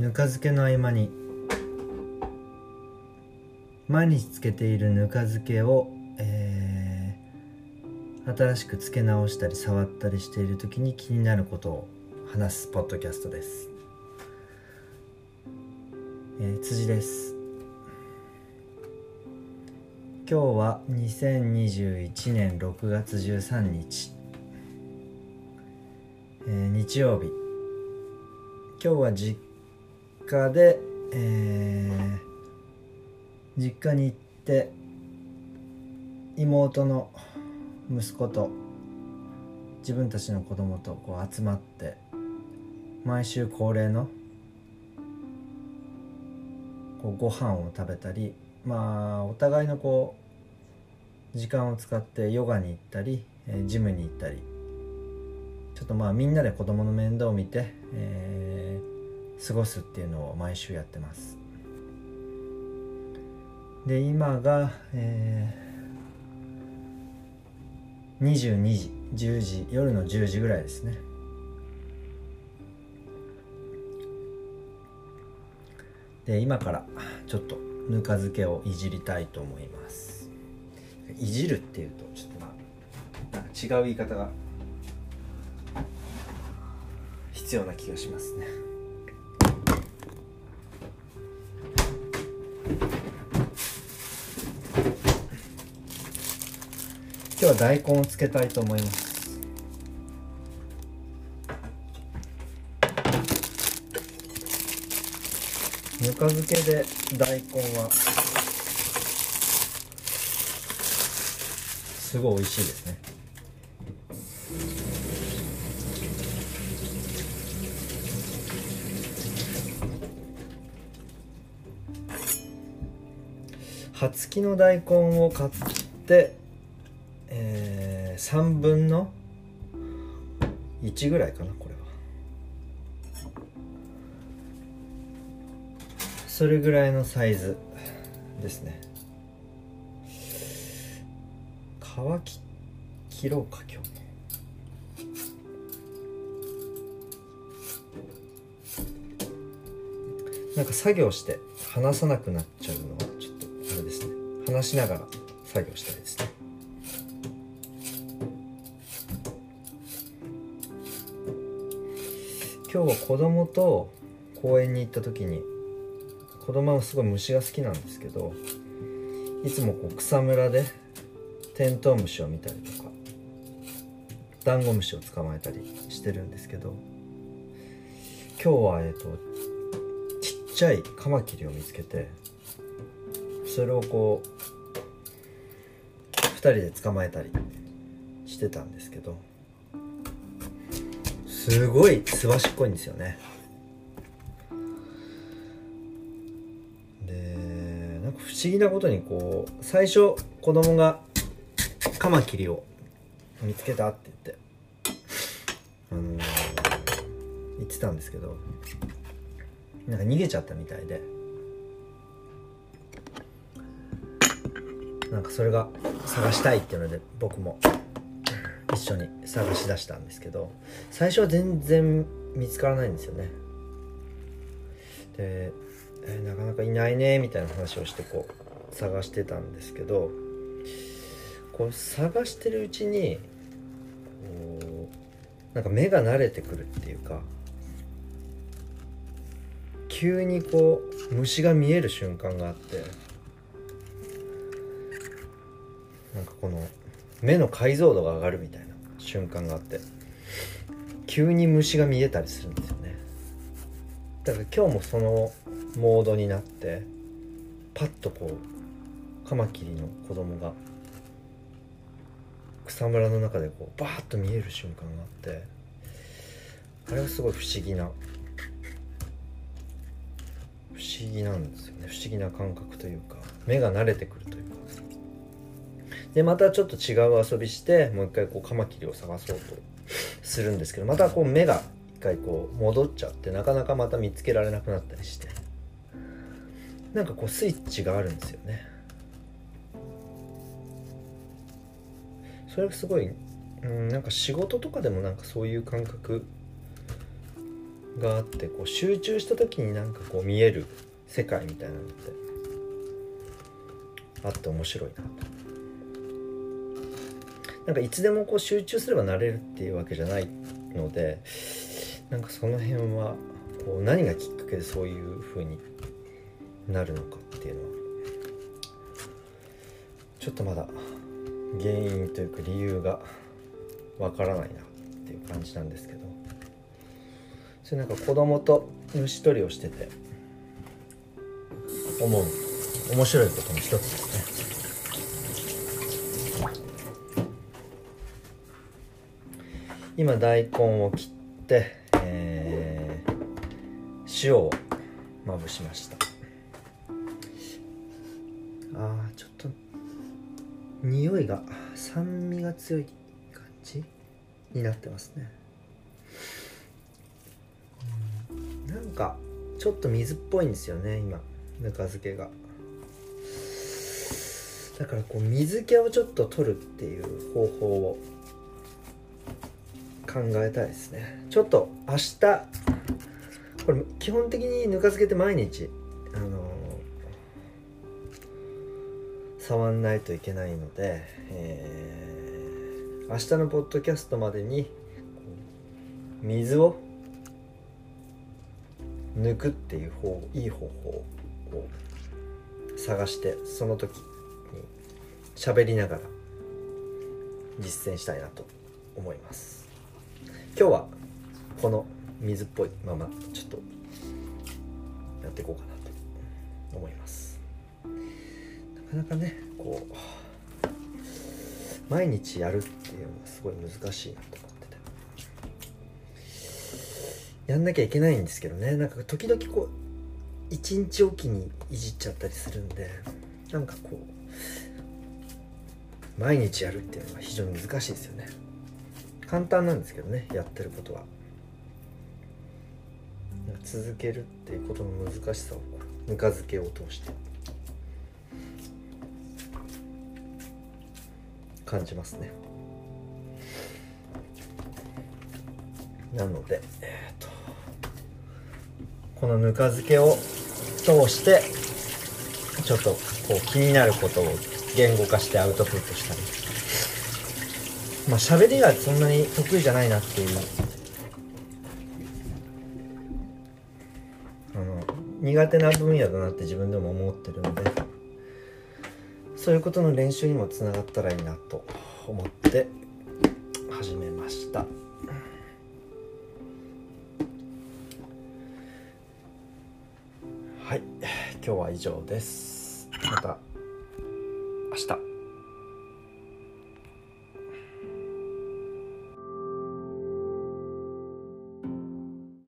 ぬか漬けの合間に毎日つけているぬか漬けを、えー、新しくつけ直したり触ったりしている時に気になることを話すポッドキャストです、えー、辻です。今日は2021年6月13日、えー、日曜日。今日は実家で、えー、実家に行って妹の息子と自分たちの子供とこう集まって毎週恒例のこうご飯を食べたりまあお互いのこう時間を使ってヨガに行ったり、えジムに行ったり。ちょっとまあみんなで子供の面倒を見て、えー、過ごすっていうのを毎週やってます。で今が、えー、22時10時夜の10時ぐらいですね。で今からちょっとぬか漬けをいじりたいと思います。いじるっていうとちょっとまあ違う言い方が必要な気がしますね。は大根をつけたいと思います。ぬか漬けで大根はすごい美味しいですね。葉付きの大根を買って、3分の1ぐらいかなこれは。それぐらいのサイズですね。皮き切ろうか今日。なんか作業して離さなくなっちゃうのはちょっとあれですね。話しながら作業したいです。今日は子供と公園に行った時に子供はすごい虫が好きなんですけどいつもこう草むらでテントウムシを見たりとかダンゴムシを捕まえたりしてるんですけど今日はえっ、とちっちゃいカマキリを見つけてそれをこう2人で捕まえたりしてたんですけどすごいすばしっこいんですよね。でなんか不思議なことにこう最初子供がカマキリを見つけたって言ってあのー、言ってたんですけどなんか逃げちゃったみたいでなんかそれが探したいっていうので僕も一緒に探し出したんですけど最初は全然見つからないんですよね。で、えー、なかなかいないねみたいな話をしてこう探してたんですけどこう探してるうちにこうなんか目が慣れてくるっていうか急にこう虫が見える瞬間があってなんかこの目の解像度が上がるみたいな瞬間があって急に虫が見えたりするんですよね。だから今日もそのモードになってパッとこうカマキリの子供が草むらの中でこうバーッと見える瞬間があってあれはすごい不思議な不思議なんですよね。不思議な感覚というか目が慣れてくるというでまたちょっと違う遊びしてもう一回こうカマキリを探そうとするんですけどまたこう目が一回こう戻っちゃってなかなかまた見つけられなくなったりして。なんかこうスイッチがあるんですよね。それがすごい、うん、なんか仕事とかでもなんかそういう感覚があってこう集中した時になんかこう見える世界みたいなのってあって面白いなと。なんかいつでもこう集中すればなれるっていうわけじゃないのでなんかその辺はこう何がきっかけでそういう風になるのかっていうのはちょっとまだ原因というか理由がわからないなっていう感じなんですけど。それなんか子供と虫取りをしてて思う。面白いことの一つですね。今大根を切って、えー塩をまぶしました。あーちょっと匂いが酸味が強い感じになってますね。なんかちょっと水っぽいんですよね今ぬか漬けが。だからこう水気をちょっと取るっていう方法を考えたいですね。ちょっと明日これ基本的にぬか漬けて毎日あのー触んないといけないので、えー明日のポッドキャストまでに水を抜くっていう方いい方法を探してその時に喋りながら実践したいなと思います。今日はこの水っぽいままちょっとやっていこうかなと思います。なかなかねこう毎日やるっていうのはすごい難しいなと思ってて。やんなきゃいけないんですけどね。なんか時々こう一日おきにいじっちゃったりするんでなんかこう毎日やるっていうのは非常に難しいですよね。簡単なんですけどねやってることは。続けるっていうことの難しさをぬか漬けを通して。感じますね。なので、えー、とこのぬか漬けを通してちょっとこう気になることを言語化してアウトプットしたり。まあ喋りがそんなに得意じゃないなっていう。あの苦手な分野だなって自分でも思ってるのでそういうことの練習にもつながったらいいなと思って始めました。はい。今日は以上です。また。